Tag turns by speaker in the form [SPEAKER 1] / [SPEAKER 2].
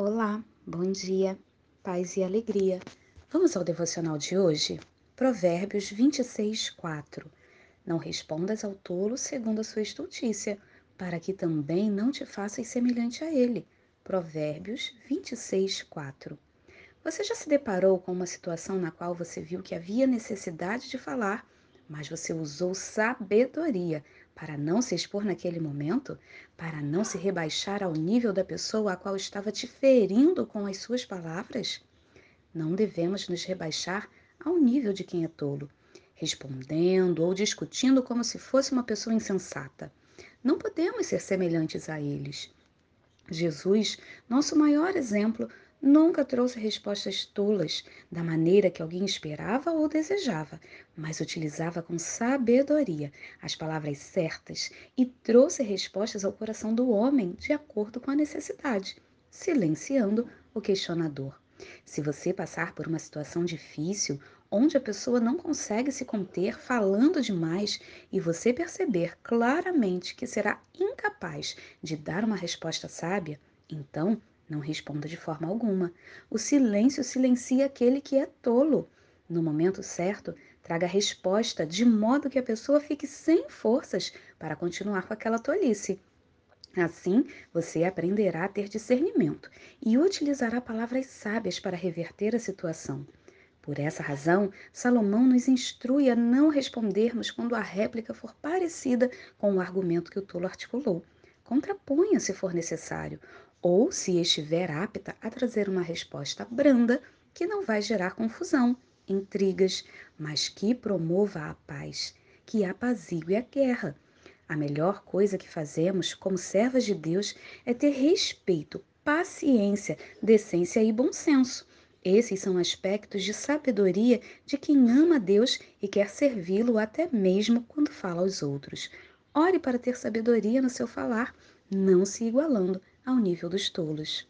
[SPEAKER 1] Olá, bom dia, paz e alegria. Vamos ao devocional de hoje? Provérbios 26, 4. Não respondas ao tolo segundo a sua estultícia, para que também não te faças semelhante a ele. Provérbios 26, 4. Você já se deparou com uma situação na qual você viu que havia necessidade de falar, mas você usou sabedoria para não se expor naquele momento, para não se rebaixar ao nível da pessoa a qual estava te ferindo com as suas palavras? Não devemos nos rebaixar ao nível de quem é tolo, respondendo ou discutindo como se fosse uma pessoa insensata. Não podemos ser semelhantes a eles. Jesus, nosso maior exemplo, nunca trouxe respostas tolas da maneira que alguém esperava ou desejava, mas utilizava com sabedoria as palavras certas e trouxe respostas ao coração do homem de acordo com a necessidade, silenciando o questionador. Se você passar por uma situação difícil, onde a pessoa não consegue se conter falando demais e você perceber claramente que será incapaz de dar uma resposta sábia, então não responda de forma alguma. O silêncio silencia aquele que é tolo. No momento certo, traga a resposta de modo que a pessoa fique sem forças para continuar com aquela tolice. Assim, você aprenderá a ter discernimento e utilizará palavras sábias para reverter a situação. Por essa razão, Salomão nos instrui a não respondermos quando a réplica for parecida com o argumento que o tolo articulou. Contraponha se for necessário, ou se estiver apta a trazer uma resposta branda que não vai gerar confusão, intrigas, mas que promova a paz, que apazigue a guerra. A melhor coisa que fazemos como servas de Deus é ter respeito, paciência, decência e bom senso. Esses são aspectos de sabedoria de quem ama Deus e quer servi-lo até mesmo quando fala aos outros. Ore para ter sabedoria no seu falar, não se igualando ao nível dos tolos.